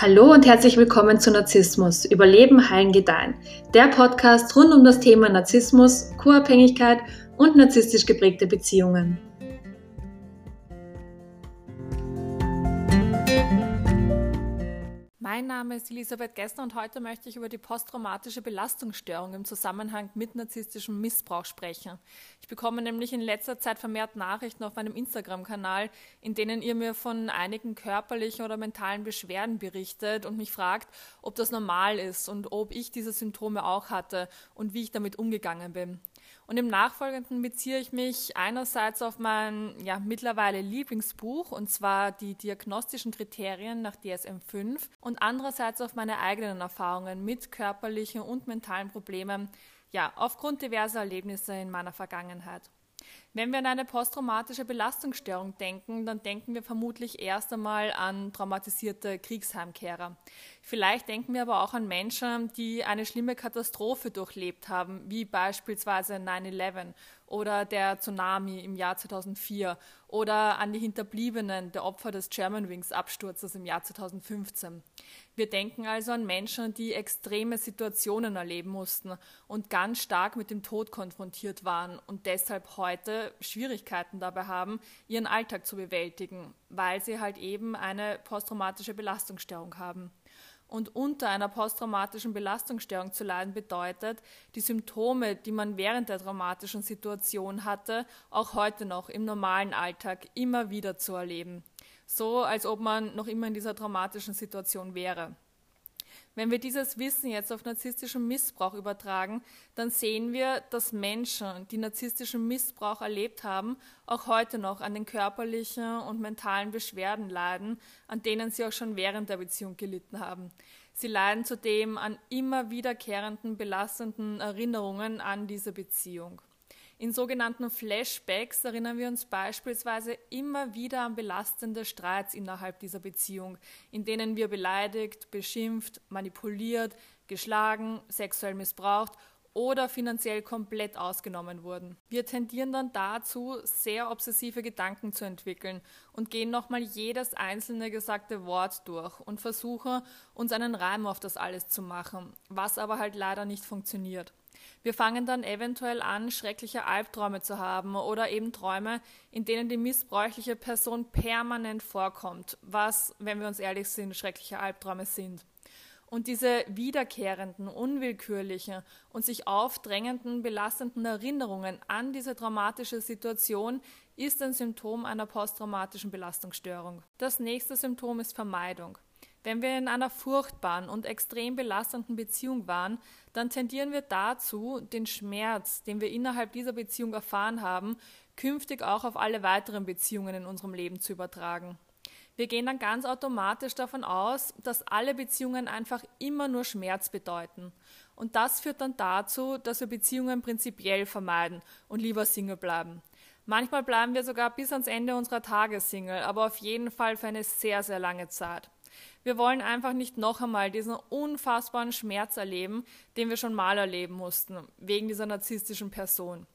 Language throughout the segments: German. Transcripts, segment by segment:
Hallo und herzlich willkommen zu Narzissmus, Überleben, Heilen, Gedeihen. Der Podcast rund um das Thema Narzissmus, Co-Abhängigkeit und narzisstisch geprägte Beziehungen. Mein Name ist Elisabeth Gessner und heute möchte ich über die posttraumatische Belastungsstörung im Zusammenhang mit narzisstischem Missbrauch sprechen. Ich bekomme nämlich in letzter Zeit vermehrt Nachrichten auf meinem Instagram-Kanal, in denen ihr mir von einigen körperlichen oder mentalen Beschwerden berichtet und mich fragt, ob das normal ist und ob ich diese Symptome auch hatte und wie ich damit umgegangen bin. Und im Nachfolgenden beziehe ich mich einerseits auf mein ja, mittlerweile Lieblingsbuch, und zwar die diagnostischen Kriterien nach DSM-5, und andererseits auf meine eigenen Erfahrungen mit körperlichen und mentalen Problemen, ja, aufgrund diverser Erlebnisse in meiner Vergangenheit. Wenn wir an eine posttraumatische Belastungsstörung denken, dann denken wir vermutlich erst einmal an traumatisierte Kriegsheimkehrer. Vielleicht denken wir aber auch an Menschen, die eine schlimme Katastrophe durchlebt haben, wie beispielsweise 9-11 oder der Tsunami im Jahr 2004 oder an die Hinterbliebenen der Opfer des Germanwings-Absturzes im Jahr 2015. Wir denken also an Menschen, die extreme Situationen erleben mussten und ganz stark mit dem Tod konfrontiert waren und deshalb heute Schwierigkeiten dabei haben, ihren Alltag zu bewältigen, weil sie halt eben eine posttraumatische Belastungsstörung haben. Und unter einer posttraumatischen Belastungsstörung zu leiden bedeutet, die Symptome, die man während der traumatischen Situation hatte, auch heute noch im normalen Alltag immer wieder zu erleben. So als ob man noch immer in dieser traumatischen Situation wäre. Wenn wir dieses Wissen jetzt auf narzisstischen Missbrauch übertragen, dann sehen wir, dass Menschen, die narzisstischen Missbrauch erlebt haben, auch heute noch an den körperlichen und mentalen Beschwerden leiden, an denen sie auch schon während der Beziehung gelitten haben. Sie leiden zudem an immer wiederkehrenden belastenden Erinnerungen an diese Beziehung. In sogenannten Flashbacks erinnern wir uns beispielsweise immer wieder an belastende Streits innerhalb dieser Beziehung, in denen wir beleidigt, beschimpft, manipuliert, geschlagen, sexuell missbraucht oder finanziell komplett ausgenommen wurden. Wir tendieren dann dazu, sehr obsessive Gedanken zu entwickeln und gehen nochmal jedes einzelne gesagte Wort durch und versuchen, uns einen Reim auf das alles zu machen, was aber halt leider nicht funktioniert. Wir fangen dann eventuell an, schreckliche Albträume zu haben oder eben Träume, in denen die missbräuchliche Person permanent vorkommt, was, wenn wir uns ehrlich sind, schreckliche Albträume sind. Und diese wiederkehrenden, unwillkürlichen und sich aufdrängenden, belastenden Erinnerungen an diese traumatische Situation ist ein Symptom einer posttraumatischen Belastungsstörung. Das nächste Symptom ist Vermeidung. Wenn wir in einer furchtbaren und extrem belastenden Beziehung waren, dann tendieren wir dazu, den Schmerz, den wir innerhalb dieser Beziehung erfahren haben, künftig auch auf alle weiteren Beziehungen in unserem Leben zu übertragen. Wir gehen dann ganz automatisch davon aus, dass alle Beziehungen einfach immer nur Schmerz bedeuten. Und das führt dann dazu, dass wir Beziehungen prinzipiell vermeiden und lieber Single bleiben. Manchmal bleiben wir sogar bis ans Ende unserer Tage Single, aber auf jeden Fall für eine sehr, sehr lange Zeit. Wir wollen einfach nicht noch einmal diesen unfassbaren Schmerz erleben, den wir schon mal erleben mussten, wegen dieser narzisstischen Person.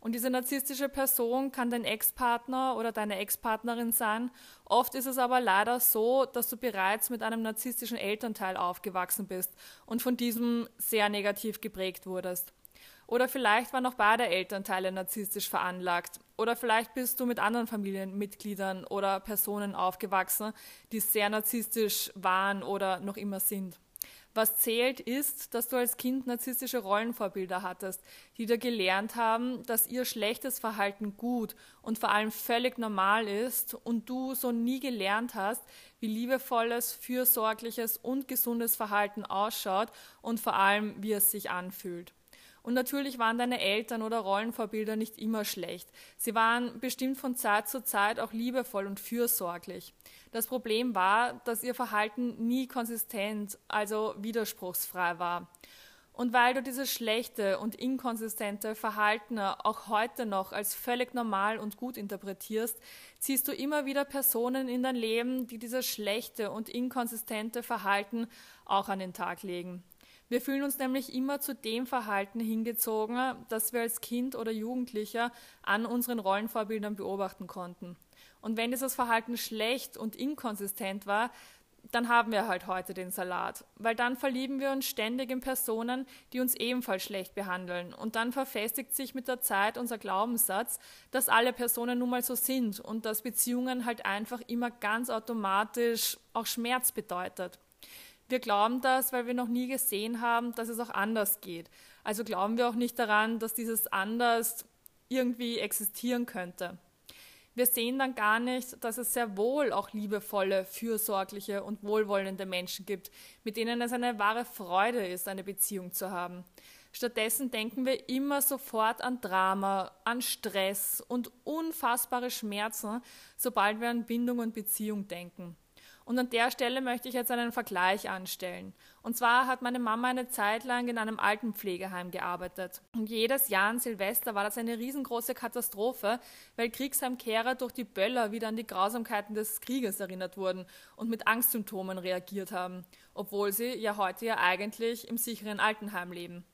Und diese narzisstische Person kann dein Ex-Partner oder deine Ex-Partnerin sein. Oft ist es aber leider so, dass du bereits mit einem narzisstischen Elternteil aufgewachsen bist und von diesem sehr negativ geprägt wurdest. Oder vielleicht waren auch beide Elternteile narzisstisch veranlagt. Oder vielleicht bist du mit anderen Familienmitgliedern oder Personen aufgewachsen, die sehr narzisstisch waren oder noch immer sind. Was zählt ist, dass du als Kind narzisstische Rollenvorbilder hattest, die dir gelernt haben, dass ihr schlechtes Verhalten gut und vor allem völlig normal ist und du so nie gelernt hast, wie liebevolles, fürsorgliches und gesundes Verhalten ausschaut und vor allem, wie es sich anfühlt. Und natürlich waren deine Eltern oder Rollenvorbilder nicht immer schlecht. Sie waren bestimmt von Zeit zu Zeit auch liebevoll und fürsorglich. Das Problem war, dass ihr Verhalten nie konsistent, also widerspruchsfrei war. Und weil du dieses schlechte und inkonsistente Verhalten auch heute noch als völlig normal und gut interpretierst, ziehst du immer wieder Personen in dein Leben, die dieses schlechte und inkonsistente Verhalten auch an den Tag legen. Wir fühlen uns nämlich immer zu dem Verhalten hingezogen, das wir als Kind oder Jugendlicher an unseren Rollenvorbildern beobachten konnten. Und wenn dieses Verhalten schlecht und inkonsistent war, dann haben wir halt heute den Salat, weil dann verlieben wir uns ständig in Personen, die uns ebenfalls schlecht behandeln und dann verfestigt sich mit der Zeit unser Glaubenssatz, dass alle Personen nun mal so sind und dass Beziehungen halt einfach immer ganz automatisch auch Schmerz bedeutet. Wir glauben das, weil wir noch nie gesehen haben, dass es auch anders geht. Also glauben wir auch nicht daran, dass dieses anders irgendwie existieren könnte. Wir sehen dann gar nicht, dass es sehr wohl auch liebevolle, fürsorgliche und wohlwollende Menschen gibt, mit denen es eine wahre Freude ist, eine Beziehung zu haben. Stattdessen denken wir immer sofort an Drama, an Stress und unfassbare Schmerzen, sobald wir an Bindung und Beziehung denken. Und an der Stelle möchte ich jetzt einen Vergleich anstellen. Und zwar hat meine Mama eine Zeit lang in einem Altenpflegeheim gearbeitet. Und jedes Jahr an Silvester war das eine riesengroße Katastrophe, weil Kriegsheimkehrer durch die Böller wieder an die Grausamkeiten des Krieges erinnert wurden und mit Angstsymptomen reagiert haben, obwohl sie ja heute ja eigentlich im sicheren Altenheim leben.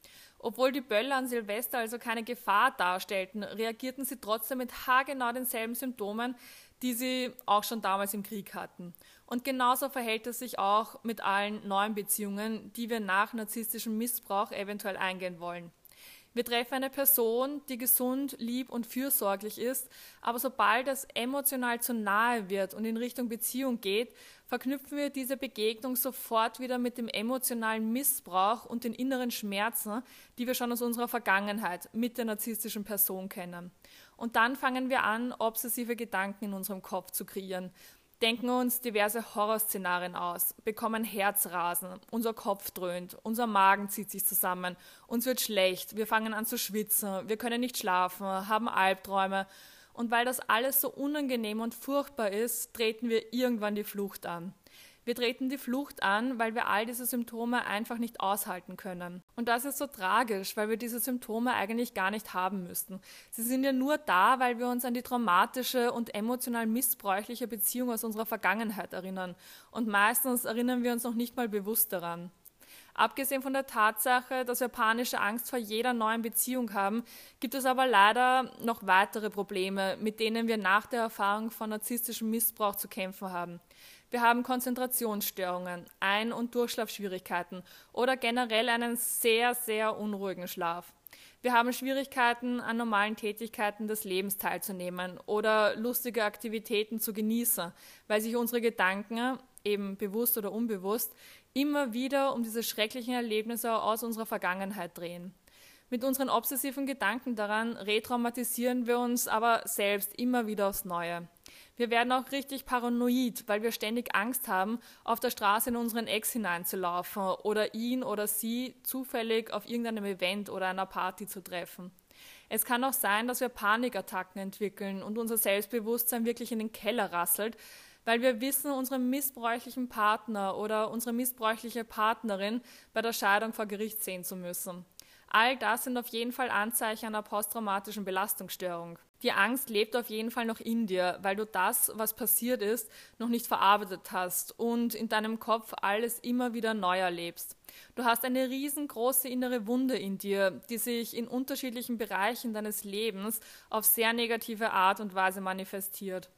Obwohl die Böller an Silvester also keine Gefahr darstellten, reagierten sie trotzdem mit haargenau denselben Symptomen, die sie auch schon damals im Krieg hatten. Und genauso verhält es sich auch mit allen neuen Beziehungen, die wir nach narzisstischem Missbrauch eventuell eingehen wollen. Wir treffen eine Person, die gesund, lieb und fürsorglich ist, aber sobald es emotional zu nahe wird und in Richtung Beziehung geht, verknüpfen wir diese Begegnung sofort wieder mit dem emotionalen Missbrauch und den inneren Schmerzen, die wir schon aus unserer Vergangenheit mit der narzisstischen Person kennen. Und dann fangen wir an, obsessive Gedanken in unserem Kopf zu kreieren denken uns diverse Horrorszenarien aus, bekommen Herzrasen, unser Kopf dröhnt, unser Magen zieht sich zusammen, uns wird schlecht, wir fangen an zu schwitzen, wir können nicht schlafen, haben Albträume. Und weil das alles so unangenehm und furchtbar ist, treten wir irgendwann die Flucht an. Wir treten die Flucht an, weil wir all diese Symptome einfach nicht aushalten können. Und das ist so tragisch, weil wir diese Symptome eigentlich gar nicht haben müssten. Sie sind ja nur da, weil wir uns an die traumatische und emotional missbräuchliche Beziehung aus unserer Vergangenheit erinnern. Und meistens erinnern wir uns noch nicht mal bewusst daran. Abgesehen von der Tatsache, dass wir panische Angst vor jeder neuen Beziehung haben, gibt es aber leider noch weitere Probleme, mit denen wir nach der Erfahrung von narzisstischem Missbrauch zu kämpfen haben. Wir haben Konzentrationsstörungen, Ein- und Durchschlafschwierigkeiten oder generell einen sehr, sehr unruhigen Schlaf. Wir haben Schwierigkeiten, an normalen Tätigkeiten des Lebens teilzunehmen oder lustige Aktivitäten zu genießen, weil sich unsere Gedanken, eben bewusst oder unbewusst, immer wieder um diese schrecklichen Erlebnisse aus unserer Vergangenheit drehen. Mit unseren obsessiven Gedanken daran retraumatisieren wir uns aber selbst immer wieder aufs Neue. Wir werden auch richtig paranoid, weil wir ständig Angst haben, auf der Straße in unseren Ex hineinzulaufen oder ihn oder sie zufällig auf irgendeinem Event oder einer Party zu treffen. Es kann auch sein, dass wir Panikattacken entwickeln und unser Selbstbewusstsein wirklich in den Keller rasselt, weil wir wissen, unseren missbräuchlichen Partner oder unsere missbräuchliche Partnerin bei der Scheidung vor Gericht sehen zu müssen. All das sind auf jeden Fall Anzeichen einer posttraumatischen Belastungsstörung. Die Angst lebt auf jeden Fall noch in dir, weil du das, was passiert ist, noch nicht verarbeitet hast und in deinem Kopf alles immer wieder neu erlebst. Du hast eine riesengroße innere Wunde in dir, die sich in unterschiedlichen Bereichen deines Lebens auf sehr negative Art und Weise manifestiert.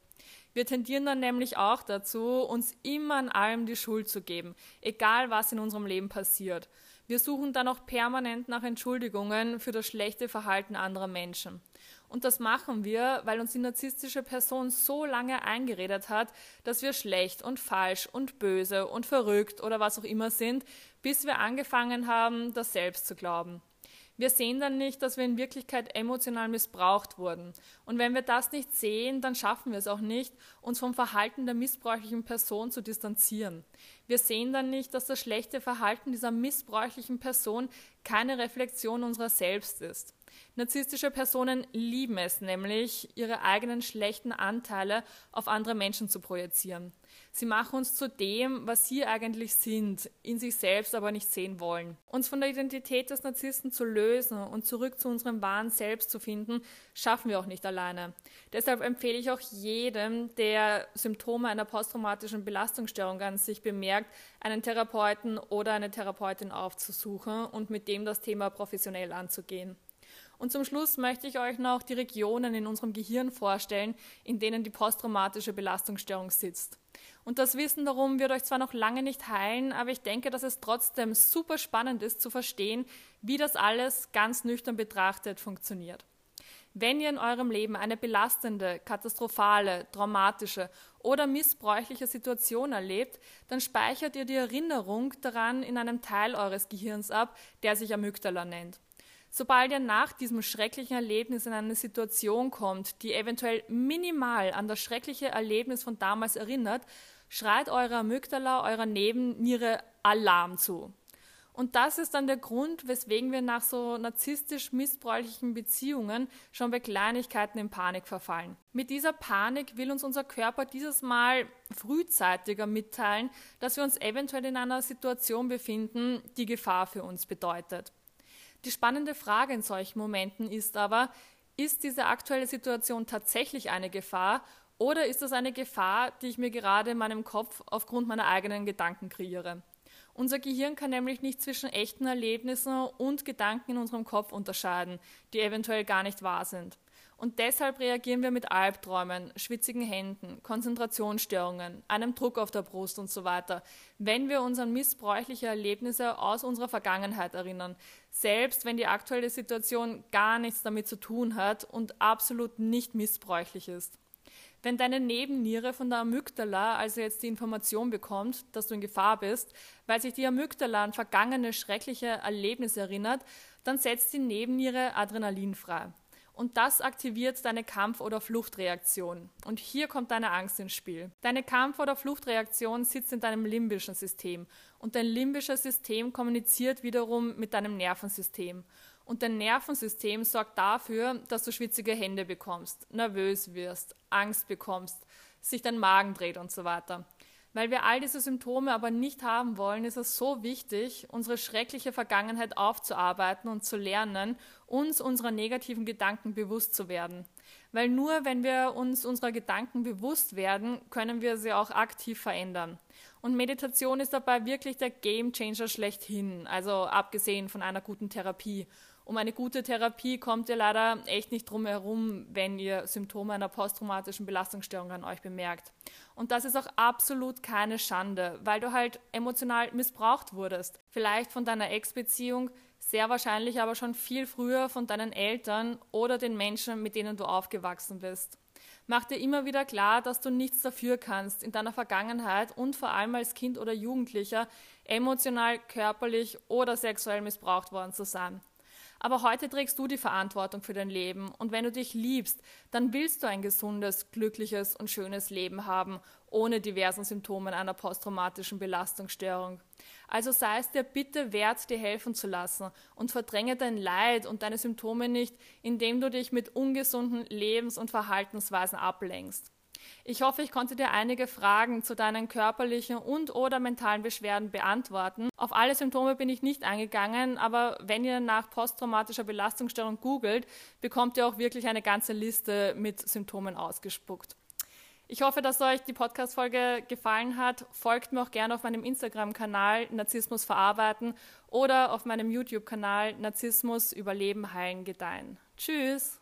Wir tendieren dann nämlich auch dazu, uns immer an allem die Schuld zu geben, egal was in unserem Leben passiert. Wir suchen dann auch permanent nach Entschuldigungen für das schlechte Verhalten anderer Menschen. Und das machen wir, weil uns die narzisstische Person so lange eingeredet hat, dass wir schlecht und falsch und böse und verrückt oder was auch immer sind, bis wir angefangen haben, das selbst zu glauben. Wir sehen dann nicht, dass wir in Wirklichkeit emotional missbraucht wurden. Und wenn wir das nicht sehen, dann schaffen wir es auch nicht, uns vom Verhalten der missbräuchlichen Person zu distanzieren. Wir sehen dann nicht, dass das schlechte Verhalten dieser missbräuchlichen Person keine Reflexion unserer selbst ist. Narzisstische Personen lieben es nämlich, ihre eigenen schlechten Anteile auf andere Menschen zu projizieren. Sie machen uns zu dem, was sie eigentlich sind, in sich selbst aber nicht sehen wollen. Uns von der Identität des Narzissten zu lösen und zurück zu unserem wahren Selbst zu finden, schaffen wir auch nicht alleine. Deshalb empfehle ich auch jedem, der Symptome einer posttraumatischen Belastungsstörung an sich bemerkt, einen Therapeuten oder eine Therapeutin aufzusuchen und mit dem das Thema professionell anzugehen. Und zum Schluss möchte ich euch noch die Regionen in unserem Gehirn vorstellen, in denen die posttraumatische Belastungsstörung sitzt. Und das Wissen darum wird euch zwar noch lange nicht heilen, aber ich denke, dass es trotzdem super spannend ist zu verstehen, wie das alles ganz nüchtern betrachtet funktioniert. Wenn ihr in eurem Leben eine belastende, katastrophale, traumatische oder missbräuchliche Situation erlebt, dann speichert ihr die Erinnerung daran in einem Teil eures Gehirns ab, der sich Amygdala nennt. Sobald ihr nach diesem schrecklichen Erlebnis in eine Situation kommt, die eventuell minimal an das schreckliche Erlebnis von damals erinnert, schreit eure Amygdala eurer Nebenniere Alarm zu. Und das ist dann der Grund, weswegen wir nach so narzisstisch missbräuchlichen Beziehungen schon bei Kleinigkeiten in Panik verfallen. Mit dieser Panik will uns unser Körper dieses Mal frühzeitiger mitteilen, dass wir uns eventuell in einer Situation befinden, die Gefahr für uns bedeutet. Die spannende Frage in solchen Momenten ist aber, ist diese aktuelle Situation tatsächlich eine Gefahr oder ist das eine Gefahr, die ich mir gerade in meinem Kopf aufgrund meiner eigenen Gedanken kreiere? Unser Gehirn kann nämlich nicht zwischen echten Erlebnissen und Gedanken in unserem Kopf unterscheiden, die eventuell gar nicht wahr sind. Und deshalb reagieren wir mit Albträumen, schwitzigen Händen, Konzentrationsstörungen, einem Druck auf der Brust und so weiter, wenn wir uns an missbräuchliche Erlebnisse aus unserer Vergangenheit erinnern, selbst wenn die aktuelle Situation gar nichts damit zu tun hat und absolut nicht missbräuchlich ist. Wenn deine Nebenniere von der Amygdala also jetzt die Information bekommt, dass du in Gefahr bist, weil sich die Amygdala an vergangene schreckliche Erlebnisse erinnert, dann setzt die Nebenniere Adrenalin frei. Und das aktiviert deine Kampf- oder Fluchtreaktion. Und hier kommt deine Angst ins Spiel. Deine Kampf- oder Fluchtreaktion sitzt in deinem limbischen System. Und dein limbisches System kommuniziert wiederum mit deinem Nervensystem. Und dein Nervensystem sorgt dafür, dass du schwitzige Hände bekommst, nervös wirst, Angst bekommst, sich dein Magen dreht und so weiter. Weil wir all diese Symptome aber nicht haben wollen, ist es so wichtig, unsere schreckliche Vergangenheit aufzuarbeiten und zu lernen, uns unserer negativen Gedanken bewusst zu werden. Weil nur wenn wir uns unserer Gedanken bewusst werden, können wir sie auch aktiv verändern. Und Meditation ist dabei wirklich der Game Changer schlechthin, also abgesehen von einer guten Therapie um eine gute Therapie kommt ihr leider echt nicht drum herum, wenn ihr Symptome einer posttraumatischen Belastungsstörung an euch bemerkt. Und das ist auch absolut keine Schande, weil du halt emotional missbraucht wurdest. Vielleicht von deiner Ex-Beziehung, sehr wahrscheinlich aber schon viel früher von deinen Eltern oder den Menschen, mit denen du aufgewachsen bist. Mach dir immer wieder klar, dass du nichts dafür kannst, in deiner Vergangenheit und vor allem als Kind oder Jugendlicher emotional, körperlich oder sexuell missbraucht worden zu sein. Aber heute trägst du die Verantwortung für dein Leben und wenn du dich liebst, dann willst du ein gesundes, glückliches und schönes Leben haben, ohne diversen Symptomen einer posttraumatischen Belastungsstörung. Also sei es dir bitte wert, dir helfen zu lassen und verdränge dein Leid und deine Symptome nicht, indem du dich mit ungesunden Lebens- und Verhaltensweisen ablenkst. Ich hoffe, ich konnte dir einige Fragen zu deinen körperlichen und oder mentalen Beschwerden beantworten. Auf alle Symptome bin ich nicht eingegangen, aber wenn ihr nach posttraumatischer Belastungsstörung googelt, bekommt ihr auch wirklich eine ganze Liste mit Symptomen ausgespuckt. Ich hoffe, dass euch die Podcast-Folge gefallen hat. Folgt mir auch gerne auf meinem Instagram-Kanal Narzissmus verarbeiten oder auf meinem YouTube-Kanal Narzissmus Überleben, Heilen, Gedeihen. Tschüss!